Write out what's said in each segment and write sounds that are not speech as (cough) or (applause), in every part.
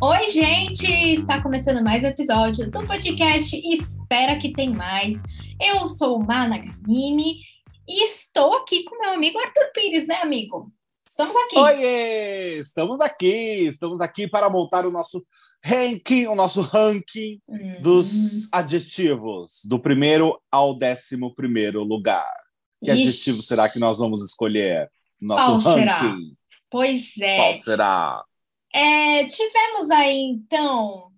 Oi, gente! Está começando mais um episódio do podcast Espera que tem mais. Eu sou Mana Gamini e estou aqui com meu amigo Arthur Pires, né, amigo? Estamos aqui. Oiê! Estamos aqui, estamos aqui para montar o nosso ranking, o nosso ranking Hum. dos adjetivos, do primeiro ao décimo primeiro lugar. Que Ixi. adjetivo será que nós vamos escolher? Qual Nosso será? Pois é. Qual será? É, tivemos aí, então,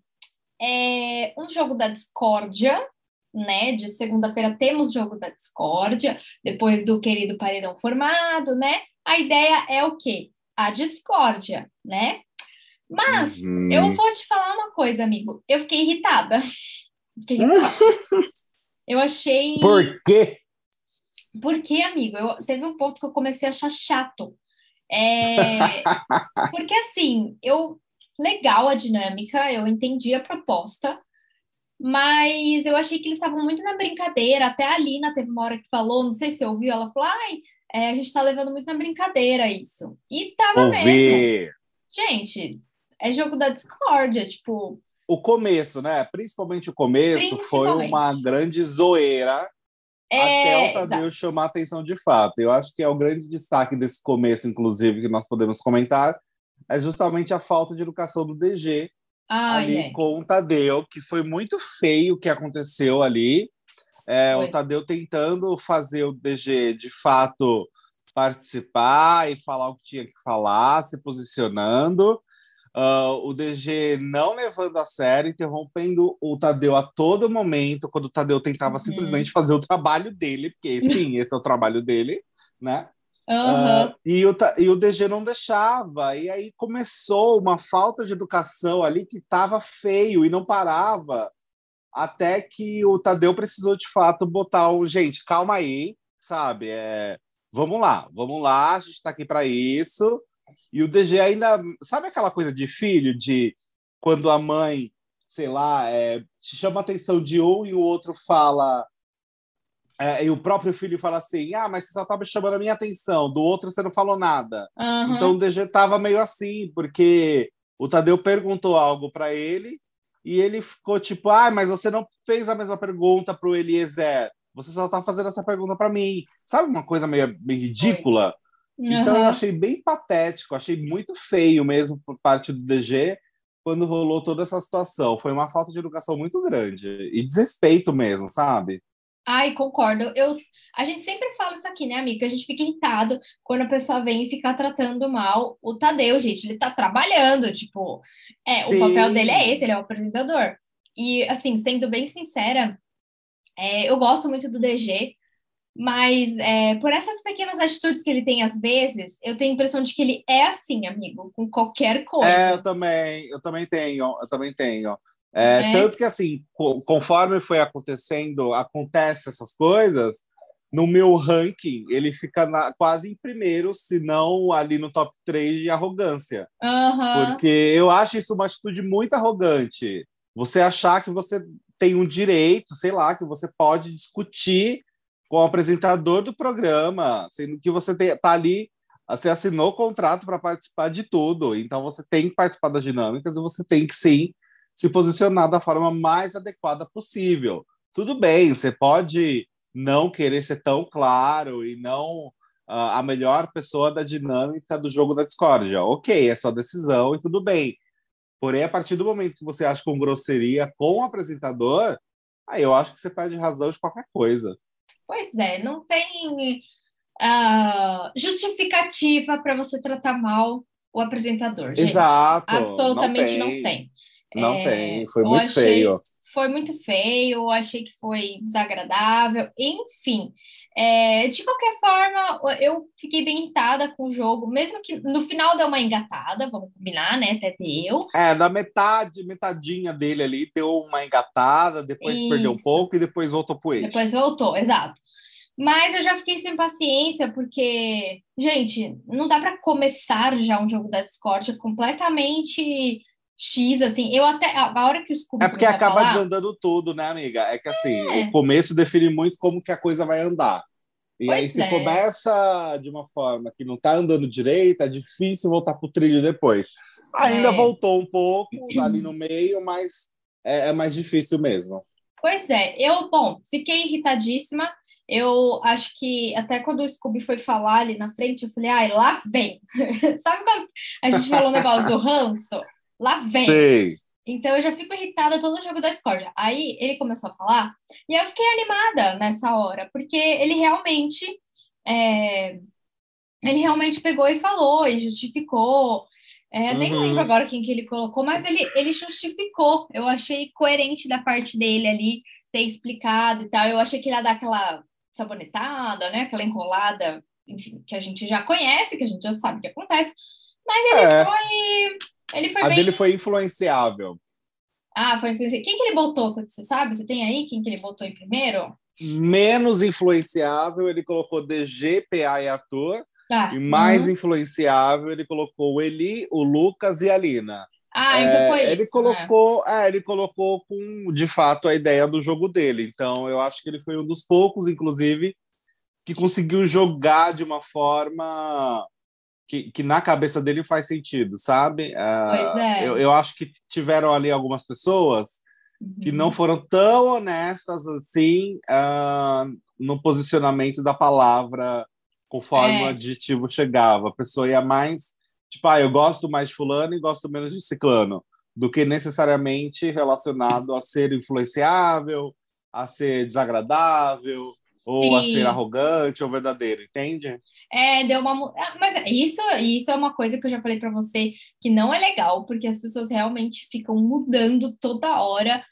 é, um jogo da discórdia, né? De segunda-feira temos jogo da discórdia, depois do querido paredão formado, né? A ideia é o quê? A discórdia, né? Mas Uhum. eu vou te falar uma coisa, amigo. Eu fiquei irritada. (laughs) Fiquei irritada. Eu achei. Por quê? Porque, amigo, eu, teve um ponto que eu comecei a achar chato. É, (laughs) porque, assim, eu. Legal a dinâmica, eu entendi a proposta, mas eu achei que eles estavam muito na brincadeira. Até a Alina teve uma hora que falou, não sei se você ouviu, ela falou: ai, é, a gente tá levando muito na brincadeira isso. E tava mesmo. Ouvir Gente, é jogo da discórdia, tipo, o começo, né? Principalmente o começo foi Principalmente. uma grande zoeira é. até o Tadeu chamar a atenção de fato. Eu acho que é o grande destaque desse começo, inclusive, que nós podemos comentar, é justamente a falta de educação do DG Ai, ali é. com o Tadeu, que foi muito feio o que aconteceu ali. É, o Tadeu tentando fazer o DG de fato participar e falar o que tinha que falar, se posicionando. Ah, o DG não levando a sério, interrompendo o Tadeu a todo momento, quando o Tadeu tentava Uhum. simplesmente fazer o trabalho dele, porque (laughs) sim, esse é o trabalho dele, né? Aham. Ah, e, o, e o DG não deixava, e aí começou uma falta de educação ali que estava feio e não parava, até que o Tadeu precisou de fato botar o. Gente, calma aí, sabe? É, vamos lá, vamos lá, a gente está aqui para isso. E o DG ainda. Sabe aquela coisa de filho, de quando a mãe, sei lá, é, te chama a atenção de um e o outro fala. é, e o próprio filho fala assim: Ah, mas você só estava chamando a minha atenção, do outro você não falou nada. aham. Então o DG tava meio assim, porque o Tadeu perguntou algo para ele e ele ficou tipo: Ah, mas você não fez a mesma pergunta pro Eliezer. Você só tá fazendo essa pergunta para mim. Sabe uma coisa meio, meio ridícula? Então eu achei bem patético, achei muito feio mesmo por parte do DG quando rolou toda essa situação. Foi uma falta de educação muito grande e desrespeito mesmo, sabe? Ai, concordo. Eu, a gente sempre fala isso aqui, né, amiga? A gente fica irritado quando a pessoa vem e fica tratando mal o Tadeu, gente. Ele tá trabalhando, tipo, é, o Sim. papel dele é esse, ele é o apresentador. E, assim, sendo bem sincera, é, eu gosto muito do DG, mas é, por essas pequenas atitudes que ele tem às vezes, eu tenho a impressão de que ele é assim, amigo, com qualquer coisa. É, eu também, eu também tenho, eu também tenho. É, Né? Tanto que, assim, co- conforme foi acontecendo, acontece essas coisas, no meu ranking, ele fica na- quase em primeiro, se não ali no top 3 de arrogância. Aham. Porque eu acho isso uma atitude muito arrogante. Você achar que você tem um direito, sei lá, que você pode discutir com o apresentador do programa, sendo que você está ali, você assinou o contrato para participar de tudo, então você tem que participar das dinâmicas e você tem que sim se posicionar da forma mais adequada possível. Tudo bem, você pode não querer ser tão claro e não ah, a melhor pessoa da dinâmica do jogo da discórdia. Ok, é sua decisão e tudo bem. Porém, a partir do momento que você acha com grosseria com o apresentador, aí eu acho que você perde razão de qualquer coisa. Pois é, não tem ah, justificativa para você tratar mal o apresentador, gente. Exato. Absolutamente não tem. tem. Não É, tem. Foi muito achei- feio. Foi muito feio, achei que foi desagradável, enfim. É, de qualquer forma, eu fiquei bem irritada com o jogo, mesmo que no final deu uma engatada, vamos combinar, né? Até deu. É, da metade, metadinha dele ali, deu uma engatada, depois perdeu um Isso. pouco e depois voltou pro eixo. Depois voltou, exato. Mas eu já fiquei sem paciência, porque, gente, não dá para começar já um jogo da Discord completamente X, assim. Eu até. A hora que o Scooby É porque acaba falar, desandando tudo, né, amiga? É que assim, É. o começo define muito como que a coisa vai andar. E Pois aí, se é. começa de uma forma que não tá andando direito, é difícil voltar pro trilho depois. Ainda É. voltou um pouco ali no meio, mas é, é mais difícil mesmo. Pois é, eu, bom, fiquei irritadíssima. Eu acho que até quando o Scooby foi falar ali na frente, eu falei, ai, lá vem. (laughs) Sabe quando a gente falou o negócio do ranço? Lá vem. Sei. Então eu já fico irritada todo o jogo da Discord. Aí ele começou a falar e eu fiquei animada nessa hora, porque ele realmente é, ele realmente pegou e falou e justificou. É, eu nem Uhum. lembro agora quem que ele colocou, mas ele, ele justificou. Eu achei coerente da parte dele ali ter explicado e tal. Eu achei que ele ia dar aquela sabonetada, né? Aquela enrolada, enfim, que a gente já conhece, que a gente já sabe o que acontece. Mas ele É. foi. Ele foi A bem dele foi influenciável. ah, foi influência. Quem que ele botou? Você sabe? Você tem aí quem que ele botou em primeiro? Menos influenciável, ele colocou DG, PA e Arthur. Tá. E mais Uhum. influenciável, ele colocou o Eli, o Lucas e a Lina. Ah, então É, foi isso. ele né? colocou, é, ele colocou com de fato a ideia do jogo dele. Então, eu acho que ele foi um dos poucos, inclusive, que conseguiu jogar de uma forma que, que na cabeça dele faz sentido, sabe? Pois é. eu, eu acho que tiveram ali algumas pessoas que Uhum. não foram tão honestas assim ah, no posicionamento da palavra conforme É. o adjetivo chegava. A pessoa ia mais, tipo, ah, eu gosto mais de fulano e gosto menos de ciclano, do que necessariamente relacionado a ser influenciável, a ser desagradável, ou a Sim. ser arrogante ou verdadeiro, entende? É, deu uma. Ah, Mas isso, isso é uma coisa que eu já falei pra você que não é legal, porque as pessoas realmente ficam mudando toda hora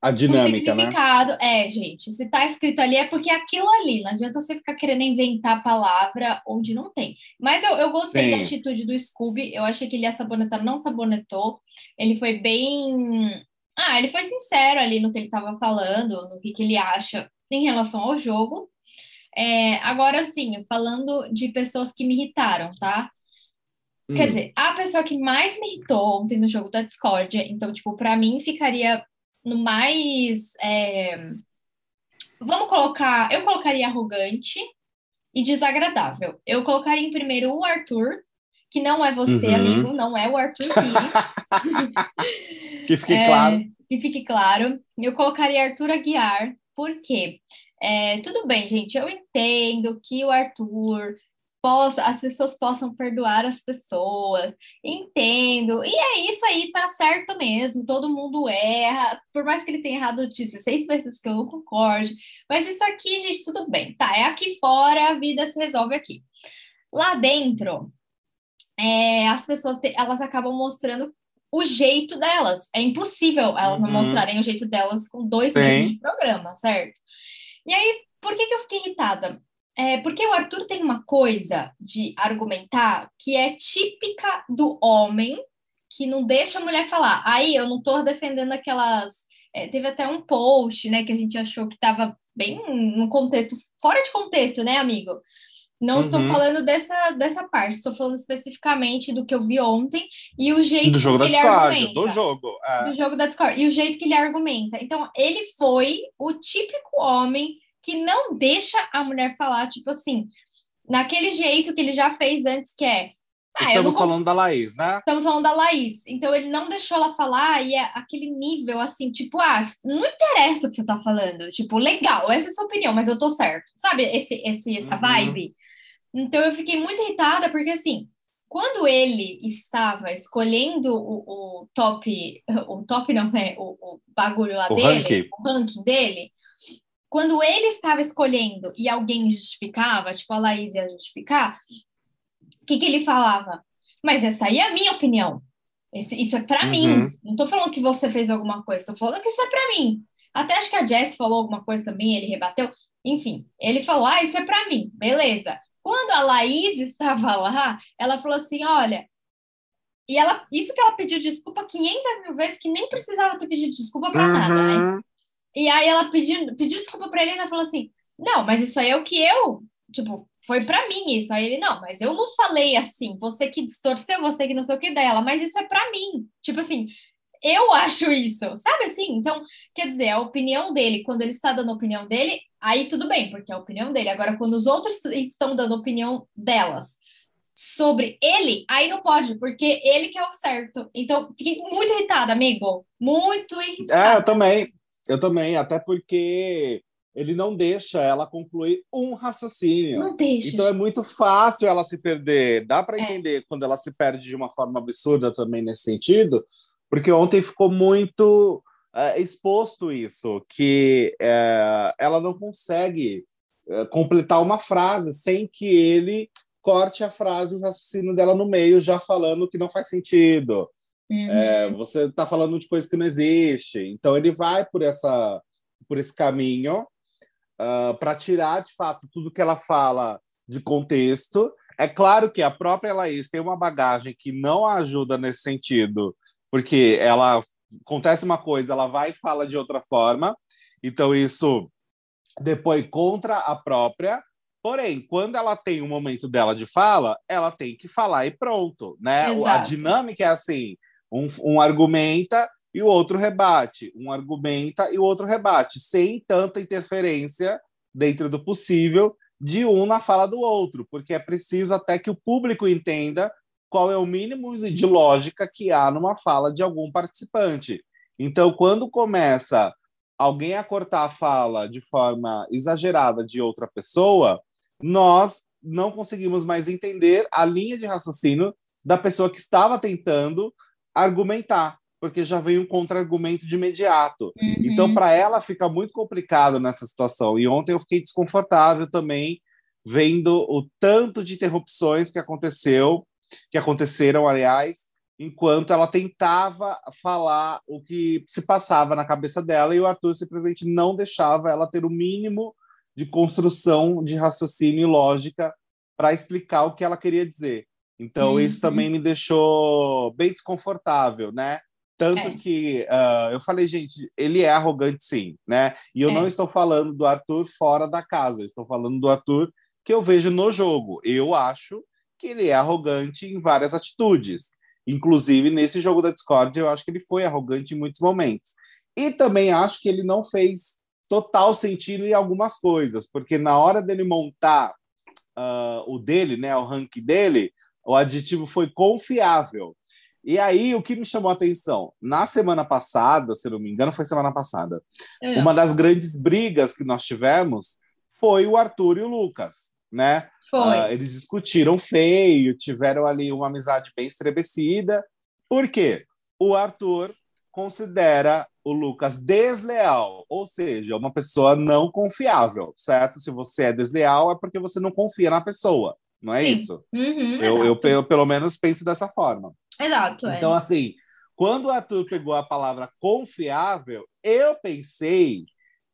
A o dinâmica, né? significado. É, gente, se tá escrito ali é porque é aquilo ali. Não adianta você ficar querendo inventar a palavra onde não tem. Mas eu, eu gostei da Sim. atitude do Scooby. Eu achei que ele ia sabonetar, não sabonetou. Ele foi bem. Ah, ele foi sincero ali no que ele estava falando, no que, que ele acha em relação ao jogo. É, agora sim, falando de pessoas que me irritaram, tá? Quer Hum. dizer, a pessoa que mais me irritou ontem no jogo da Discord, então, tipo, pra mim ficaria no mais. é, Vamos colocar. Eu colocaria arrogante e desagradável. Eu colocaria em primeiro o Arthur, que não é você, Uhum. amigo, não é o Arthur. (laughs) Que fique É, claro. Que fique claro. Eu colocaria Arthur Aguiar, por quê? É, tudo bem, gente, eu entendo que o Arthur possa, as pessoas possam perdoar as pessoas, entendo. E é isso aí, tá certo mesmo, todo mundo erra, por mais que ele tenha errado 16 vezes que eu não concorde. Mas isso aqui, gente, tudo bem, tá? É aqui fora, a vida se resolve aqui. Lá dentro, é, as pessoas te- elas acabam mostrando o jeito delas. É impossível elas não Uhum. mostrarem o jeito delas com dois Sim. meses de programa, certo? E aí, por que, que eu fiquei irritada? É porque o Arthur tem uma coisa de argumentar que é típica do homem que não deixa a mulher falar. Aí eu não tô defendendo aquelas. é, teve até um post, né, que a gente achou que estava bem no contexto, fora de contexto, né, amigo? Não estou Uhum. falando dessa, dessa parte, estou falando especificamente do que eu vi ontem e o jeito Do jogo que da ele Discord, argumenta do jogo. é. do jogo da Discord. E o jeito que ele argumenta. Então, ele foi o típico homem que não deixa a mulher falar, tipo assim, naquele jeito que ele já fez antes, que é. Ah, não Estamos con- falando da Laís, né? Estamos falando da Laís. Então, ele não deixou ela falar e é aquele nível assim, tipo, ah, não interessa o que você tá falando. Tipo, legal, essa é a sua opinião, mas eu tô certo. Sabe esse, esse, essa Uhum. vibe? Então, eu fiquei muito irritada, porque assim, quando ele estava escolhendo o, o top, o top não é, o, o bagulho lá O dele, ranking. o ranking dele, quando ele estava escolhendo e alguém justificava, tipo a Laís ia justificar, o que, que ele falava? Mas essa aí é a minha opinião. Esse- isso é pra Uhum. mim. Não tô falando que você fez alguma coisa, tô falando que isso é pra mim. Até acho que a Jess falou alguma coisa também, ele rebateu. Enfim, ele falou: ah, isso é pra mim, beleza. Quando a Laís estava (laughs) lá, ela falou assim: olha. E ela, isso que ela pediu desculpa 500 mil vezes, que nem precisava ter pedido desculpa pra nada, né? Uhum. E aí ela pediu, pediu desculpa pra ele e ela falou assim: Não, mas isso aí é o que eu, tipo, foi pra mim isso. Aí ele, não, mas eu não falei assim, você que distorceu, você que não sei o que dela, mas isso é pra mim. Tipo assim, eu acho isso, sabe assim? Então, quer dizer, a opinião dele, quando ele está dando a opinião dele, aí tudo bem, porque é a opinião dele. Agora, quando os outros estão dando opinião delas sobre ele, aí não pode, porque ele que é o certo. Então, fiquei muito irritada, amigo. Muito irritada. É, eu também. Eu também, até porque ele não deixa ela concluir um raciocínio. Não deixa. Então é muito fácil ela se perder. Dá para é. entender quando ela se perde de uma forma absurda também nesse sentido, porque ontem ficou muito é, exposto isso, que é, ela não consegue é, completar uma frase sem que ele corte a frase, o raciocínio dela no meio, já falando que não faz sentido. Uhum. É, você está falando de coisa que não existe. Então ele vai por essa por esse caminho uh, ah, para tirar de fato tudo que ela fala de contexto. É claro que a própria Laís tem uma bagagem que não ajuda nesse sentido, porque ela acontece uma coisa, ela vai e fala de outra forma. Então isso depois contra a própria. Porém, quando ela tem um momento dela de fala, ela tem que falar e pronto, né? Exato. A dinâmica é assim: um, um argumenta e o outro rebate, um argumenta e o outro rebate, sem tanta interferência dentro do possível de um na fala do outro, porque é preciso até que o público entenda qual é o mínimo de lógica que há numa fala de algum participante. Então, quando começa alguém a cortar a fala de forma exagerada de outra pessoa, nós não conseguimos mais entender a linha de raciocínio da pessoa que estava tentando argumentar porque já vem um contra-argumento de imediato. Uhum. Então, para ela, fica muito complicado nessa situação. E ontem eu fiquei desconfortável também, vendo o tanto de interrupções que aconteceu, que aconteceram, aliás, enquanto ela tentava falar o que se passava na cabeça dela e o Arthur simplesmente não deixava ela ter o mínimo de construção de raciocínio e lógica para explicar o que ela queria dizer. Então, uhum. isso também me deixou bem desconfortável, né? Tanto é. que uh, eu falei, gente, ele é arrogante sim, né? E eu é. não estou falando do Arthur fora da casa, estou falando do Arthur que eu vejo no jogo. Eu acho que ele é arrogante em várias atitudes. Inclusive, nesse jogo da Discord, eu acho que ele foi arrogante em muitos momentos. E também acho que ele não fez total sentido em algumas coisas, porque na hora dele montar uh, o dele, né, o rank dele, o aditivo foi confiável. E aí, o que me chamou a atenção? Na semana passada, se não me engano, foi semana passada, é. uma das grandes brigas que nós tivemos foi o Arthur e o Lucas, né? Foi. Uh, eles discutiram feio, tiveram ali uma amizade bem estrebecida. Por quê? O Arthur considera o Lucas desleal, ou seja, uma pessoa não confiável, certo? Se você é desleal, é porque você não confia na pessoa, não é Sim. isso? Uhum, eu, eu, eu, pelo menos, penso dessa forma. Exato. É. Então, é. assim, quando o Arthur pegou a palavra confiável, eu pensei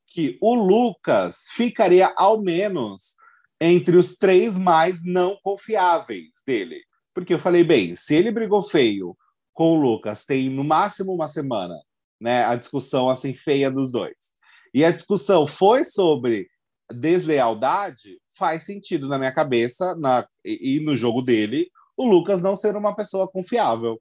que o Lucas ficaria ao menos entre os três mais não confiáveis dele. Porque eu falei, bem, se ele brigou feio com o Lucas, tem no máximo uma semana, né, a discussão assim feia dos dois. E a discussão foi sobre deslealdade, faz sentido na minha cabeça na, e, e no jogo dele o Lucas não ser uma pessoa confiável.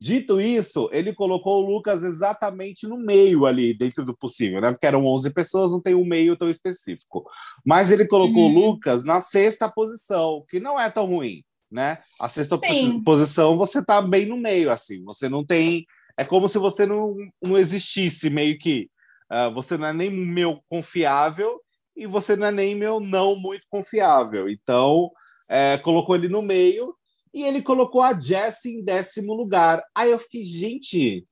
Dito isso, ele colocou o Lucas exatamente no meio ali, dentro do possível, né? Porque eram 11 pessoas, não tem um meio tão específico. Mas ele colocou uhum. o Lucas na sexta posição, que não é tão ruim, né? A sexta Sim. posição, você tá bem no meio, assim. Você não tem... É como se você não, não existisse, meio que... Uh, você não é nem meu confiável e você não é nem meu não muito confiável. Então, é, colocou ele no meio e ele colocou a Jessie em décimo lugar. Aí eu fiquei, gente,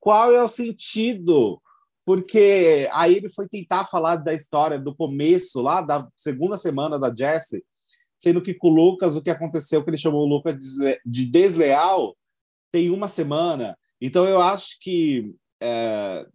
qual é o sentido? Porque aí ele foi tentar falar da história do começo, lá da segunda semana da Jessie, sendo que com o Lucas, o que aconteceu, que ele chamou o Lucas de desleal, tem uma semana. Então eu acho que, é,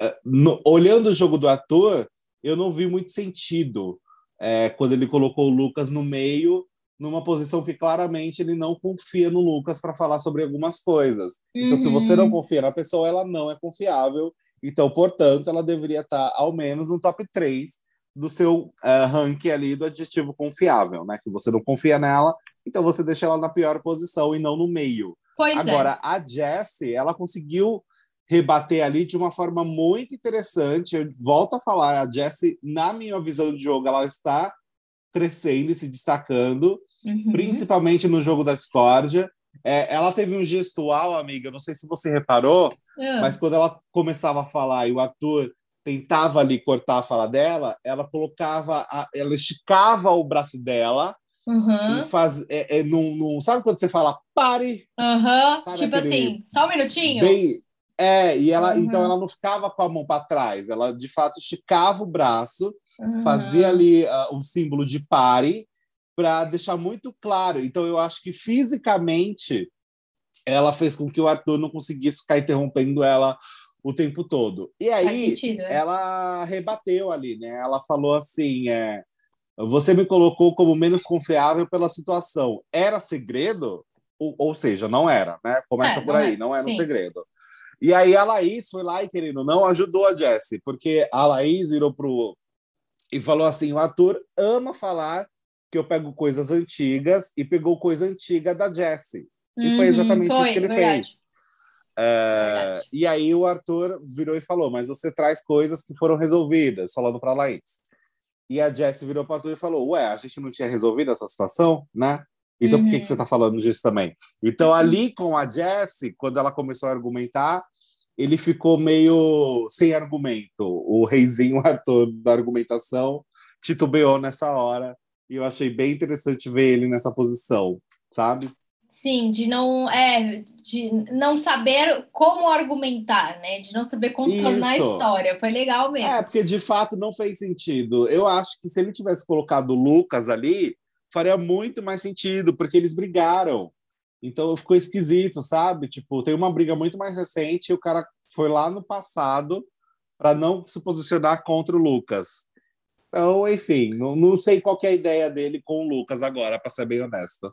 é, no, olhando o jogo do ator, eu não vi muito sentido é, quando ele colocou o Lucas no meio numa posição que claramente ele não confia no Lucas para falar sobre algumas coisas. Uhum. Então, se você não uhum. confia na pessoa, ela não é confiável. Então, portanto, ela deveria estar ao menos no top 3 do seu uh, ranking ali do adjetivo confiável, né? Que você não confia nela, então você deixa ela na pior posição e não no meio. Pois Agora, é. a Jessie, ela conseguiu rebater ali de uma forma muito interessante. Eu volto a falar, a Jessie, na minha visão de jogo, ela está crescendo e se destacando, uhum. principalmente no jogo da discórdia. É, ela teve um gestual, amiga, não sei se você reparou, uhum. mas quando ela começava a falar e o Arthur tentava ali cortar a fala dela, ela colocava, a, ela esticava o braço dela Uhum. E faz, é, é, num, num, sabe quando você fala pare? Uhum. Tipo assim, só um minutinho? Bem, é, e ela, uhum. então ela não ficava com a mão para trás, ela de fato esticava o braço, fazia ali uh, um símbolo de pare para deixar muito claro. Então eu acho que fisicamente ela fez com que o Arthur não conseguisse ficar interrompendo ela o tempo todo. E aí sentido, é? ela rebateu ali, né? Ela falou assim, é, você me colocou como menos confiável pela situação. Era segredo? Ou, ou seja, não era, né? Começa é, por aí, é. não era Sim. um segredo. E aí a Laís foi lá e, querendo não, ajudou a Jessie, porque a Laís virou pro... e falou assim, o ator ama falar que eu pego coisas antigas e pegou coisa antiga da Jessie. Uhum, e foi uhum, exatamente foi, isso que ele verdade. fez. É, e aí o Arthur virou e falou, mas você traz coisas que foram resolvidas, falando para a Laís. E a Jessie virou para tudo e falou: Ué, a gente não tinha resolvido essa situação, né? Então uhum. por que, que você está uhum. falando disso também? Então, uhum. ali com a Jessie, quando ela começou a argumentar, ele ficou meio sem argumento. O reizinho Arthur da argumentação titubeou nessa hora. E eu achei bem interessante ver ele nessa posição, sabe? Sim, de não é de não saber como argumentar, né? De não saber contornar Isso. a história. Foi legal mesmo. É, porque de fato não fez sentido. Eu acho que se ele tivesse colocado o Lucas ali, faria muito mais sentido, porque eles brigaram. Então ficou esquisito, sabe? Tipo, tem uma briga muito mais recente e o cara foi lá no passado para não se posicionar contra o Lucas. Então, enfim, não, não sei qual é a ideia dele com o Lucas agora, para ser bem honesto.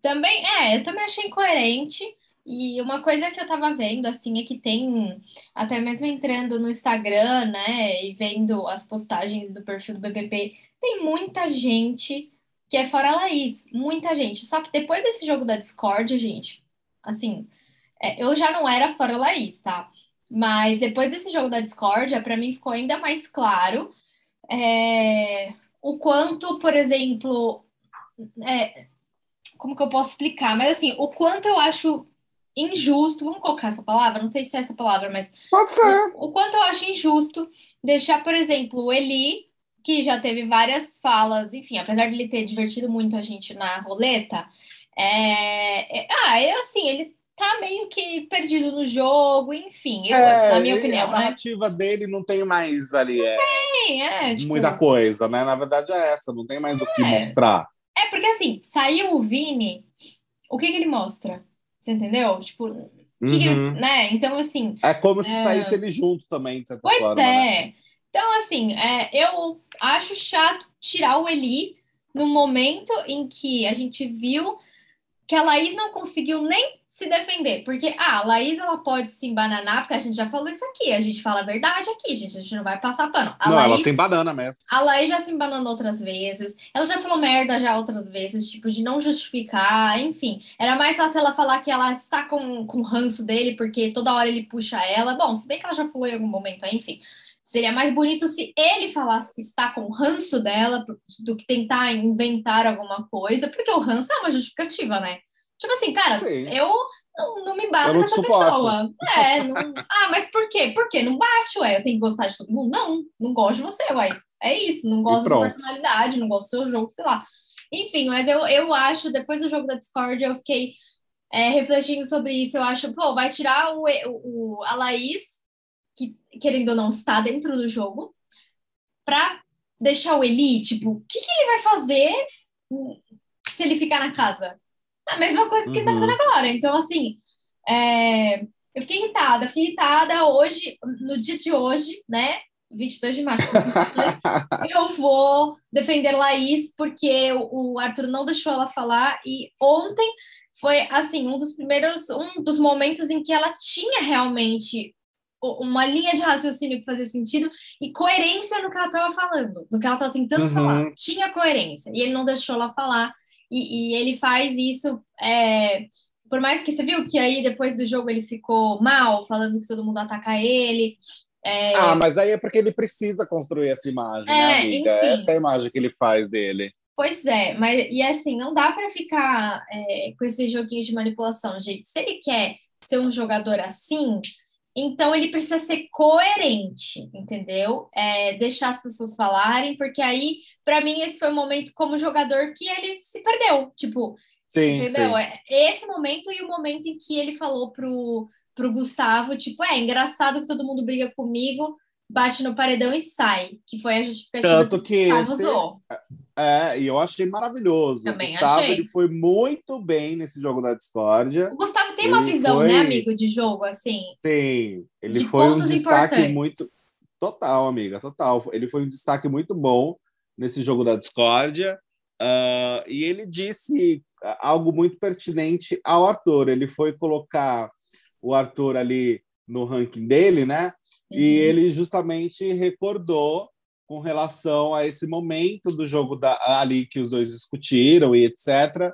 Também, é, eu também achei incoerente. E uma coisa que eu tava vendo, assim, é que tem, até mesmo entrando no Instagram, né, e vendo as postagens do perfil do BBB, tem muita gente que é fora Laís, muita gente. Só que depois desse jogo da Discord, gente, assim, é, eu já não era fora Laís, tá? Mas depois desse jogo da Discord, para mim ficou ainda mais claro é, o quanto, por exemplo, é, como que eu posso explicar? Mas assim, o quanto eu acho injusto, vamos colocar essa palavra, não sei se é essa palavra, mas pode ser. O, o quanto eu acho injusto deixar, por exemplo, o Eli, que já teve várias falas, enfim, apesar de ele ter divertido muito a gente na roleta, é, é ah, é assim, ele tá meio que perdido no jogo, enfim, eu, é, na minha opinião. A né? narrativa né? dele não tem mais ali. Não é, tem, é. Tipo, muita coisa, né? Na verdade é essa, não tem mais o que é. mostrar. É, porque assim, saiu o Vini, o que que ele mostra? Você entendeu? Tipo, uhum. ele, né? Então, assim. É como se é... saísse ele junto também, de certa pois forma. Pois é. Né? Então, assim, é, eu acho chato tirar o Eli no momento em que a gente viu que a Laís não conseguiu nem se defender, porque ah, a Laís ela pode se embananar, porque a gente já falou isso aqui, a gente fala a verdade aqui, gente, a gente não vai passar pano. A não, Laís, ela se embanana mesmo. A Laís já se embananou outras vezes, ela já falou merda já outras vezes, tipo, de não justificar, enfim. Era mais fácil ela falar que ela está com, com ranço dele, porque toda hora ele puxa ela. Bom, se bem que ela já falou em algum momento, enfim. Seria mais bonito se ele falasse que está com ranço dela do que tentar inventar alguma coisa, porque o ranço é uma justificativa, né? Tipo assim, cara, Sim. eu não, não me bato nessa pessoa. (laughs) É, não... Ah, mas por quê? Por quê? Não bate, ué. Eu tenho que gostar de todo mundo? Não, não gosto de você, ué. É isso, não gosto de personalidade, não gosto do seu jogo, sei lá. Enfim, mas eu, eu acho, depois do jogo da Discord, eu fiquei é, refletindo sobre isso. Eu acho, pô, vai tirar o, o, a Laís, que querendo ou não está dentro do jogo, pra deixar o Eli, tipo, o que, que ele vai fazer se ele ficar na casa? A mesma coisa que uhum. ele tá fazendo agora. Então, assim, é, eu fiquei irritada, fiquei irritada hoje, no dia de hoje, né? 22 de março, (laughs) eu vou defender Laís, porque o Arthur não deixou ela falar, e ontem foi, assim, um dos primeiros, um dos momentos em que ela tinha realmente uma linha de raciocínio que fazia sentido e coerência no que ela estava falando, no que ela estava tentando uhum. falar. Tinha coerência, e ele não deixou ela falar, e, e ele faz isso é, por mais que você viu que aí depois do jogo ele ficou mal, falando que todo mundo ataca ele. É... Ah, mas aí é porque ele precisa construir essa imagem, né, é, né, amiga? Enfim. Essa é a imagem que ele faz dele. Pois é, mas e assim, não dá para ficar é, com esse joguinho de manipulação, gente. Se ele quer ser um jogador assim, então ele precisa ser coerente, entendeu? É, deixar as pessoas falarem, porque aí, para mim, esse foi o momento como jogador que ele se perdeu. Tipo, sim, entendeu? Sim. É, esse momento e o momento em que ele falou pro, pro Gustavo, tipo, é engraçado que todo mundo briga comigo, bate no paredão e sai, que foi a justificativa Tanto que, que esse, usou. É, e eu achei maravilhoso. Também o Gustavo achei. ele foi muito bem nesse jogo da discórdia. O Gustavo tem ele uma visão, foi... né, amigo, de jogo, assim. Sim, ele de foi um destaque muito. Total, amiga, total. Ele foi um destaque muito bom nesse jogo da discórdia. Uh, e ele disse algo muito pertinente ao Arthur. Ele foi colocar o Arthur ali no ranking dele, né? Uhum. E ele justamente recordou com relação a esse momento do jogo da, ali que os dois discutiram e etc,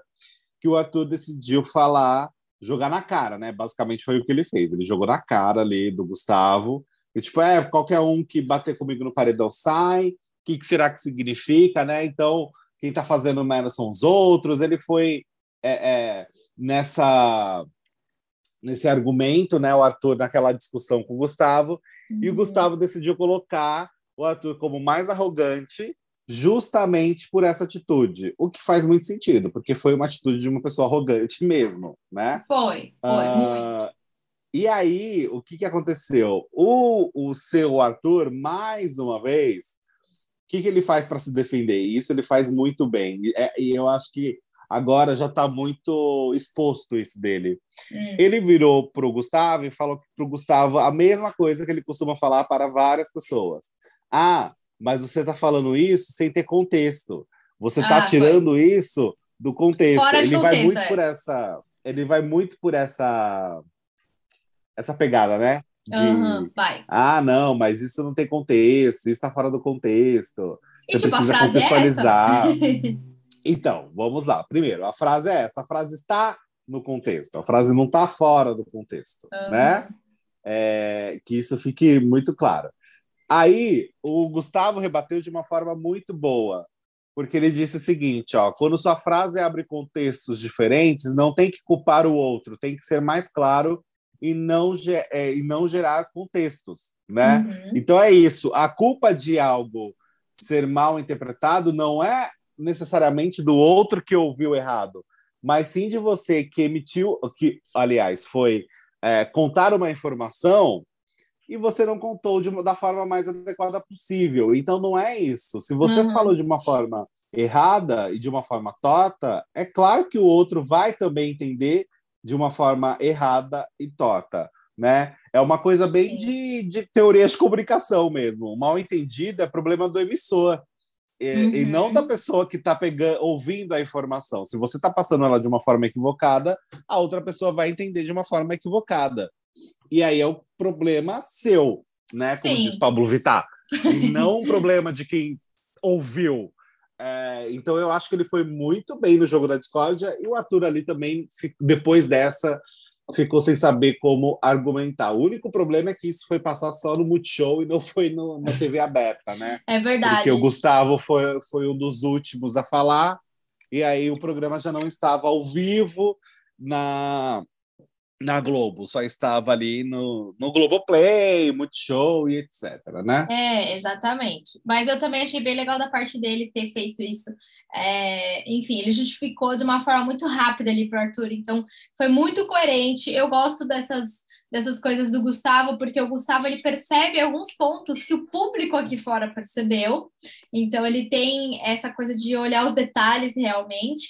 que o Arthur decidiu falar, jogar na cara, né? Basicamente foi o que ele fez. Ele jogou na cara ali do Gustavo. E, tipo, é, qualquer um que bater comigo no paredão sai. O que, que será que significa, né? Então, quem tá fazendo merda são os outros. Ele foi é, é, nessa nesse argumento, né? O Arthur naquela discussão com o Gustavo uhum. e o uhum. Gustavo decidiu colocar o Arthur como mais arrogante justamente por essa atitude, o que faz muito sentido, porque foi uma atitude de uma pessoa arrogante (laughs) mesmo, né? Foi, foi, uh, E aí, o que, que aconteceu? O, o seu Arthur, mais uma vez, o que, que ele faz para se defender? Isso ele faz muito bem. E, é, e eu acho que agora já está muito exposto isso dele. Hum. Ele virou para o Gustavo e falou para o Gustavo a mesma coisa que ele costuma falar para várias pessoas. Ah, mas você está falando isso sem ter contexto. Você está ah, tirando foi. isso do contexto. Fora ele vai muito é. por essa, ele vai muito por essa essa pegada, né? De, uhum, ah, não, mas isso não tem contexto, isso está fora do contexto. E, você tipo, precisa é contextualizar. É (laughs) Então, vamos lá. Primeiro, a frase é essa. A frase está no contexto. A frase não está fora do contexto, uhum. né? É, que isso fique muito claro. Aí, o Gustavo rebateu de uma forma muito boa, porque ele disse o seguinte, ó, quando sua frase abre contextos diferentes, não tem que culpar o outro, tem que ser mais claro e não, é, e não gerar contextos, né? Uhum. Então é isso. A culpa de algo ser mal interpretado não é necessariamente do outro que ouviu errado, mas sim de você que emitiu, que, aliás, foi é, contar uma informação e você não contou de uma, da forma mais adequada possível. Então não é isso. Se você uhum. falou de uma forma errada e de uma forma torta, é claro que o outro vai também entender de uma forma errada e torta, né? É uma coisa bem de, de teoria de comunicação mesmo. O mal entendido é problema do emissor. E, uhum. e, não da pessoa que está pegando, ouvindo a informação. Se você está passando ela de uma forma equivocada, a outra pessoa vai entender de uma forma equivocada. E aí é o problema seu, né? Como Sim. diz Pablo Vittar. E (laughs) não um problema de quem ouviu. É, então eu acho que ele foi muito bem no jogo da discórdia e o Arthur ali também, depois dessa, ficou sem saber como argumentar. O único problema é que isso foi passar só no Multishow e não foi no, na TV aberta, né? É verdade. Porque o Gustavo foi, foi um dos últimos a falar, e aí o programa já não estava ao vivo na, na Globo, só estava ali no, no Globoplay, Multishow e etc, né? É, exatamente. Mas eu também achei bem legal da parte dele ter feito isso é, enfim, ele justificou de uma forma muito rápida ali para o Arthur, então foi muito coerente. Eu gosto dessas, dessas coisas do Gustavo, porque o Gustavo ele percebe alguns pontos que o público aqui fora percebeu, então ele tem essa coisa de olhar os detalhes realmente,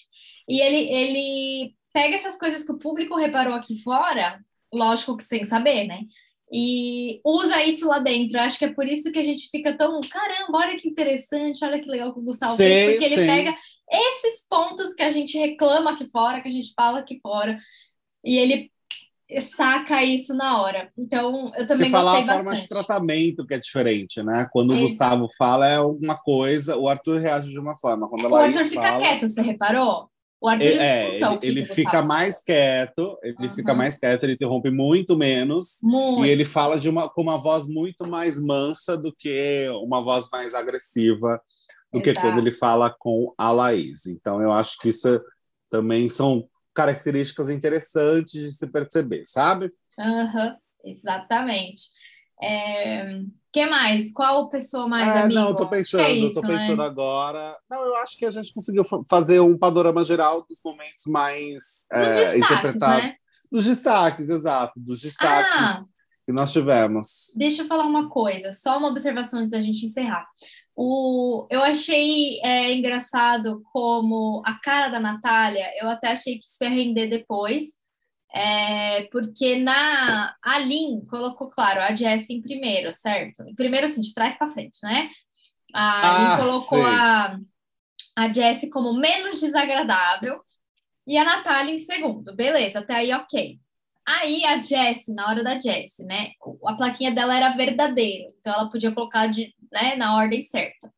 e ele, ele pega essas coisas que o público reparou aqui fora, lógico que sem saber, né? e usa isso lá dentro. Eu acho que é por isso que a gente fica tão, caramba, olha que interessante, olha que legal que o Gustavo fez, porque ele pega esses pontos que a gente reclama aqui fora, que a gente fala aqui fora, e ele saca isso na hora. Então, eu também Se falar gostei a forma de tratamento que é diferente, né? Quando o Gustavo fala é alguma coisa, o Arthur reage de uma forma. Quando o Arthur fica fala... quieto, você reparou? O Arthur É, escuta o ele, que ele o fica mais quieto, ele Aham. fica mais quieto, ele interrompe muito menos. Muito. E ele fala de uma, com uma voz muito mais mansa do que uma voz mais agressiva do que Exato. quando ele fala com a Laís. Então, eu acho que isso também são características interessantes de se perceber, sabe? Aham, exatamente. É, que mais? Qual pessoa mais É, amigo? não, que pensando, é isso, tô pensando né? agora. Não, eu acho que a gente conseguiu fa- fazer um panorama geral dos momentos mais Dos é, interpretados. né? Dos destaques, exato, dos destaques Ah! que nós tivemos. Deixa eu falar uma coisa, só uma observação antes da gente encerrar. O, eu achei é, engraçado como a cara da Natália, eu até achei que isso ia render depois, é, porque na a Lin colocou, claro, a Jess em primeiro, certo? Em primeiro, assim, de trás para frente, né? A Lin Ah, colocou sei. a, a Jess como menos desagradável e a Natália em segundo. Beleza, até aí ok. Aí a Jessie, na hora da Jessie, né? A plaquinha dela era verdadeiro, então ela podia colocar de, né, na ordem certa.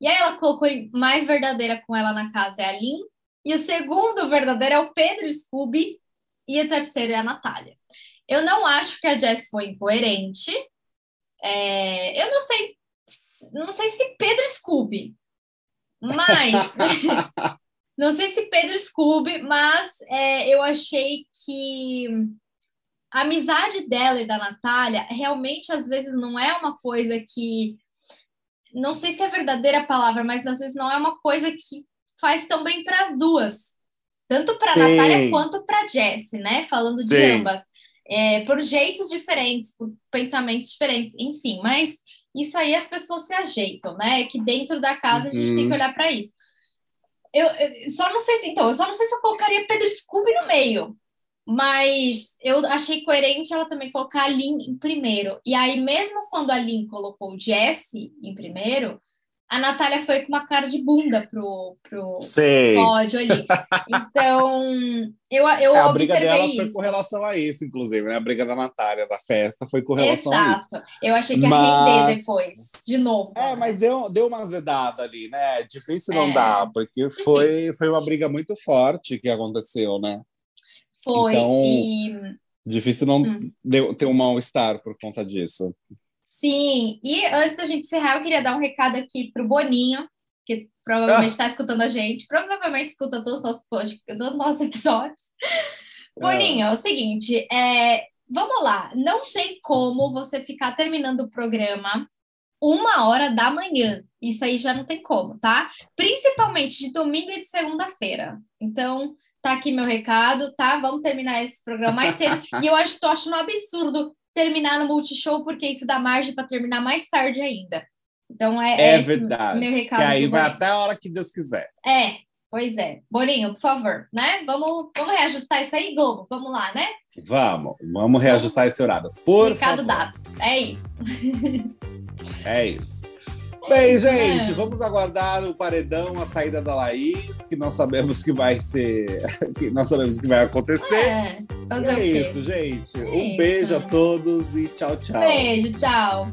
E aí ela colocou mais verdadeira com ela na casa é a Lin, e o segundo verdadeiro é o Pedro Scooby, e a terceira é a Natália. Eu não acho que a Jessie foi incoerente. É, eu não sei, não sei se Pedro Scooby, mas (laughs) não sei se Pedro Scooby, mas é, eu achei que a amizade dela e da Natália realmente às vezes não é uma coisa que não sei se é a verdadeira palavra, mas às vezes não é uma coisa que faz tão bem para as duas, tanto para. Natália quanto para a Jessie, né? Falando de Sim. ambas, É, por jeitos diferentes, por pensamentos diferentes, enfim. Mas isso aí as pessoas se ajeitam, né? É que dentro da casa a gente tem que Uhum. olhar para isso. Eu, eu só não sei se então, eu só não sei se eu colocaria Pedro Scooby no meio. Mas eu achei coerente ela também colocar a Lin em primeiro. E aí, mesmo quando a Lin colocou o Jesse em primeiro, a Natália foi com uma cara de bunda pro, pro Sei. pódio ali. Então, eu, eu É, a briga delas isso. foi com relação a isso, inclusive, né? A briga da Natália, da festa, foi com relação a isso. Exato. Eu achei que ia Mas- render depois, de novo. É, mas deu, deu uma azedada ali, né? Difícil não É. dar, porque foi, foi uma briga muito forte que aconteceu, né? Foi. então- E Difícil não Hum. ter um mal-estar por conta disso. Sim, e antes da gente encerrar, eu queria dar um recado aqui pro Boninho, que provavelmente Ah. está escutando a gente, provavelmente escuta todos os nossos, todos os nossos episódios. Boninho, é o seguinte, é, vamos lá, não tem como você ficar terminando o programa uma hora da manhã. Isso aí já não tem como, tá? Principalmente de domingo e de segunda-feira. Então, tá aqui meu recado, tá? Vamos terminar esse programa mais cedo. (laughs) e eu acho, tô achando um absurdo terminar no Multishow, porque isso dá margem para terminar mais tarde ainda. Então, é, É, esse verdade. meu recado. que aí vai Boninho. até a hora que Deus quiser. É, pois é. Boninho, por favor, né? Vamos, vamos reajustar isso aí, Globo. Vamos lá, né? Vamos, vamos reajustar esse horário. Por Recado favor. dado. É isso. É isso. Bem, gente, vamos aguardar o paredão, a saída da Laís, que nós sabemos que vai ser, (laughs) que nós sabemos que vai acontecer. É, é isso, gente. Um isso. beijo a todos e tchau, tchau. Beijo, tchau.